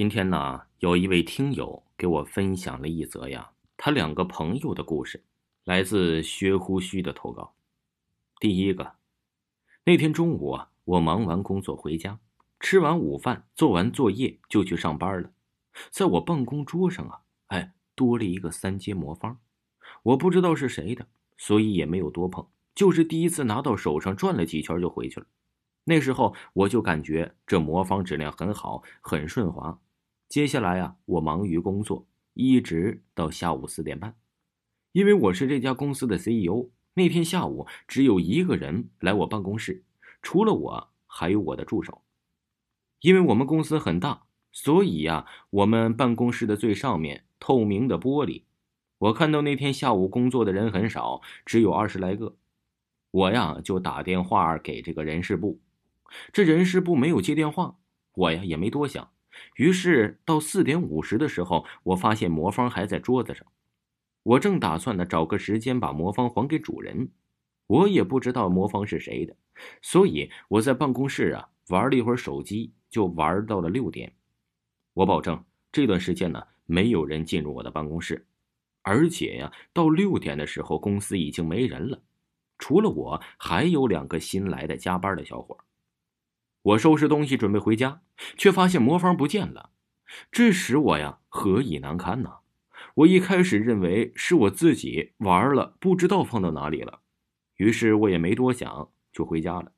今天呢，有一位听友给我分享了一则呀，他两个朋友的故事，来自薛胡须的投稿。第一个，那天中午啊，我忙完工作回家，吃完午饭，做完作业就去上班了。在我办公桌上啊，哎，多了一个三阶魔方，我不知道是谁的，所以也没有多碰，就是第一次拿到手上转了几圈就回去了。那时候我就感觉这魔方质量很好，很顺滑。接下来啊，我忙于工作，一直到下午四点半。因为我是这家公司的 CEO，那天下午只有一个人来我办公室，除了我还有我的助手。因为我们公司很大，所以呀，我们办公室的最上面透明的玻璃，我看到那天下午工作的人很少，只有二十来个。我呀就打电话给这个人事部。这人事部没有接电话，我呀也没多想。于是到四点五十的时候，我发现魔方还在桌子上。我正打算呢找个时间把魔方还给主人，我也不知道魔方是谁的，所以我在办公室啊玩了一会儿手机，就玩到了六点。我保证这段时间呢没有人进入我的办公室，而且呀到六点的时候公司已经没人了，除了我还有两个新来的加班的小伙。我收拾东西准备回家，却发现魔方不见了，这使我呀何以难堪呢？我一开始认为是我自己玩了，不知道放到哪里了，于是我也没多想就回家了。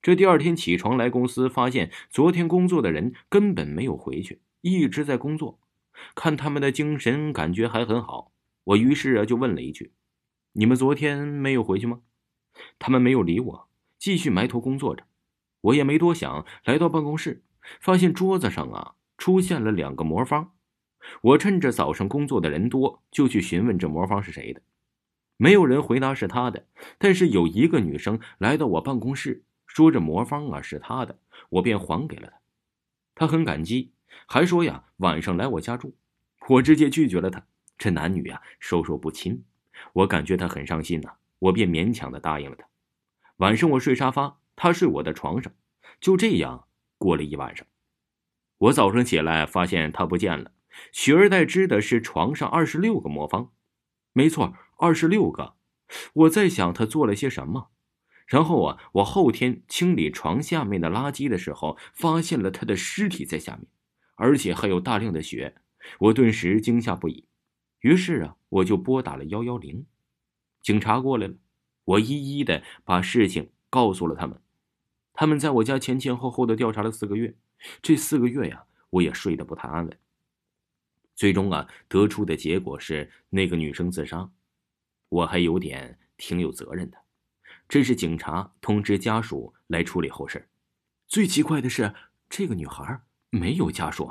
这第二天起床来公司，发现昨天工作的人根本没有回去，一直在工作。看他们的精神，感觉还很好。我于是啊就问了一句：“你们昨天没有回去吗？”他们没有理我，继续埋头工作着。我也没多想，来到办公室，发现桌子上啊出现了两个魔方。我趁着早上工作的人多，就去询问这魔方是谁的。没有人回答是他的，但是有一个女生来到我办公室，说这魔方啊是她的，我便还给了她。她很感激，还说呀晚上来我家住。我直接拒绝了她。这男女呀授受不亲，我感觉她很伤心呐，我便勉强的答应了她。晚上我睡沙发。她睡我的床上，就这样过了一晚上。我早上起来发现他不见了，取而代之的是床上二十六个魔方。没错，二十六个。我在想他做了些什么。然后啊，我后天清理床下面的垃圾的时候，发现了他的尸体在下面，而且还有大量的血。我顿时惊吓不已。于是啊，我就拨打了幺幺零，警察过来了。我一一的把事情。告诉了他们，他们在我家前前后后的调查了四个月，这四个月呀，我也睡得不太安稳。最终啊，得出的结果是那个女生自杀，我还有点挺有责任的。这是警察通知家属来处理后事。最奇怪的是，这个女孩没有家属，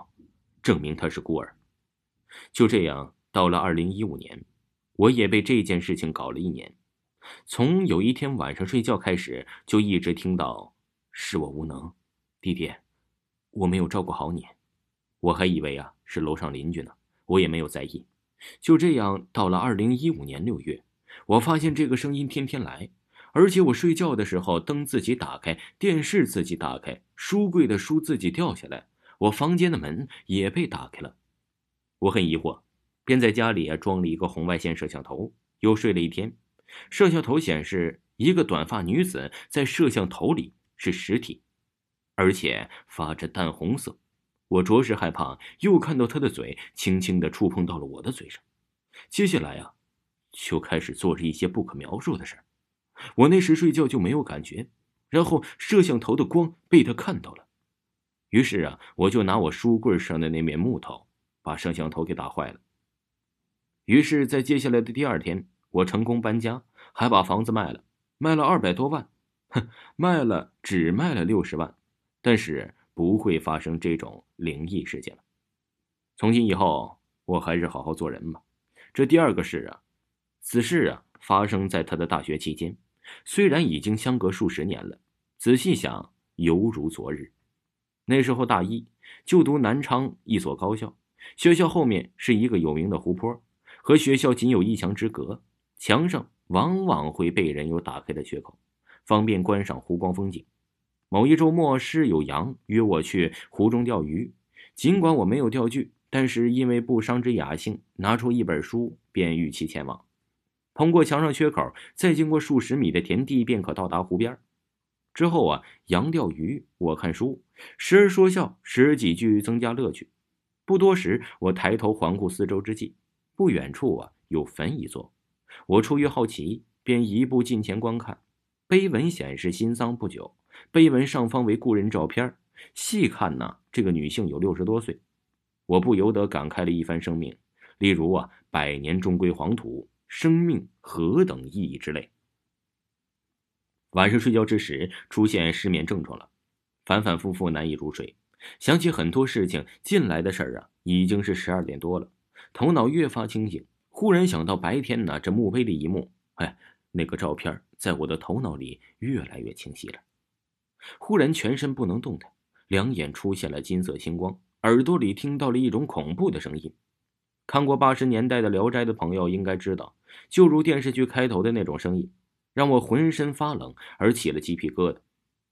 证明她是孤儿。就这样，到了二零一五年，我也被这件事情搞了一年。从有一天晚上睡觉开始，就一直听到“是我无能，弟弟，我没有照顾好你。”我还以为啊是楼上邻居呢，我也没有在意。就这样，到了二零一五年六月，我发现这个声音天天来，而且我睡觉的时候灯自己打开，电视自己打开，书柜的书自己掉下来，我房间的门也被打开了。我很疑惑，便在家里啊装了一个红外线摄像头，又睡了一天。摄像头显示一个短发女子在摄像头里是实体，而且发着淡红色。我着实害怕，又看到他的嘴轻轻的触碰到了我的嘴上。接下来啊，就开始做着一些不可描述的事我那时睡觉就没有感觉，然后摄像头的光被他看到了，于是啊，我就拿我书柜上的那面木头把摄像头给打坏了。于是，在接下来的第二天。我成功搬家，还把房子卖了，卖了二百多万，哼 卖了只卖了六十万，但是不会发生这种灵异事件了。从今以后，我还是好好做人吧。这第二个事啊，此事啊发生在他的大学期间，虽然已经相隔数十年了，仔细想犹如昨日。那时候大一，就读南昌一所高校，学校后面是一个有名的湖泊，和学校仅有一墙之隔。墙上往往会被人有打开的缺口，方便观赏湖光风景。某一周末，室友杨约我去湖中钓鱼，尽管我没有钓具，但是因为不伤之雅兴，拿出一本书便预期前往。通过墙上缺口，再经过数十米的田地，便可到达湖边。之后啊，羊钓鱼，我看书，时而说笑，时而几句增加乐趣。不多时，我抬头环顾四周之际，不远处啊有坟一座。我出于好奇，便一步近前观看。碑文显示新丧不久，碑文上方为故人照片。细看呢，这个女性有六十多岁。我不由得感慨了一番生命，例如啊，百年终归黄土，生命何等意义之类。晚上睡觉之时，出现失眠症状了，反反复复难以入睡，想起很多事情，近来的事儿啊，已经是十二点多了，头脑越发清醒。忽然想到白天呢，这墓碑的一幕，哎，那个照片在我的头脑里越来越清晰了。忽然全身不能动弹，两眼出现了金色星光，耳朵里听到了一种恐怖的声音。看过八十年代的《聊斋》的朋友应该知道，就如电视剧开头的那种声音。让我浑身发冷，而起了鸡皮疙瘩，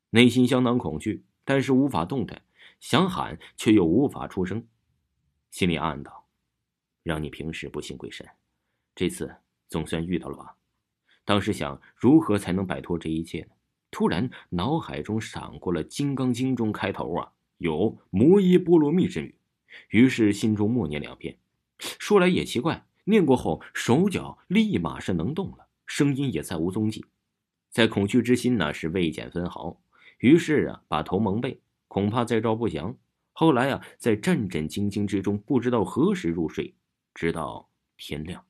内心相当恐惧，但是无法动弹，想喊却又无法出声，心里暗道：“让你平时不信鬼神，这次总算遇到了吧？”当时想如何才能摆脱这一切呢？突然脑海中闪过了《金刚经》中开头啊有“摩耶波罗蜜”之语，于是心中默念两遍。说来也奇怪，念过后手脚立马是能动了。声音也再无踪迹，在恐惧之心呢是未减分毫。于是啊，把头蒙被，恐怕再招不祥。后来啊，在战战兢兢之中，不知道何时入睡，直到天亮。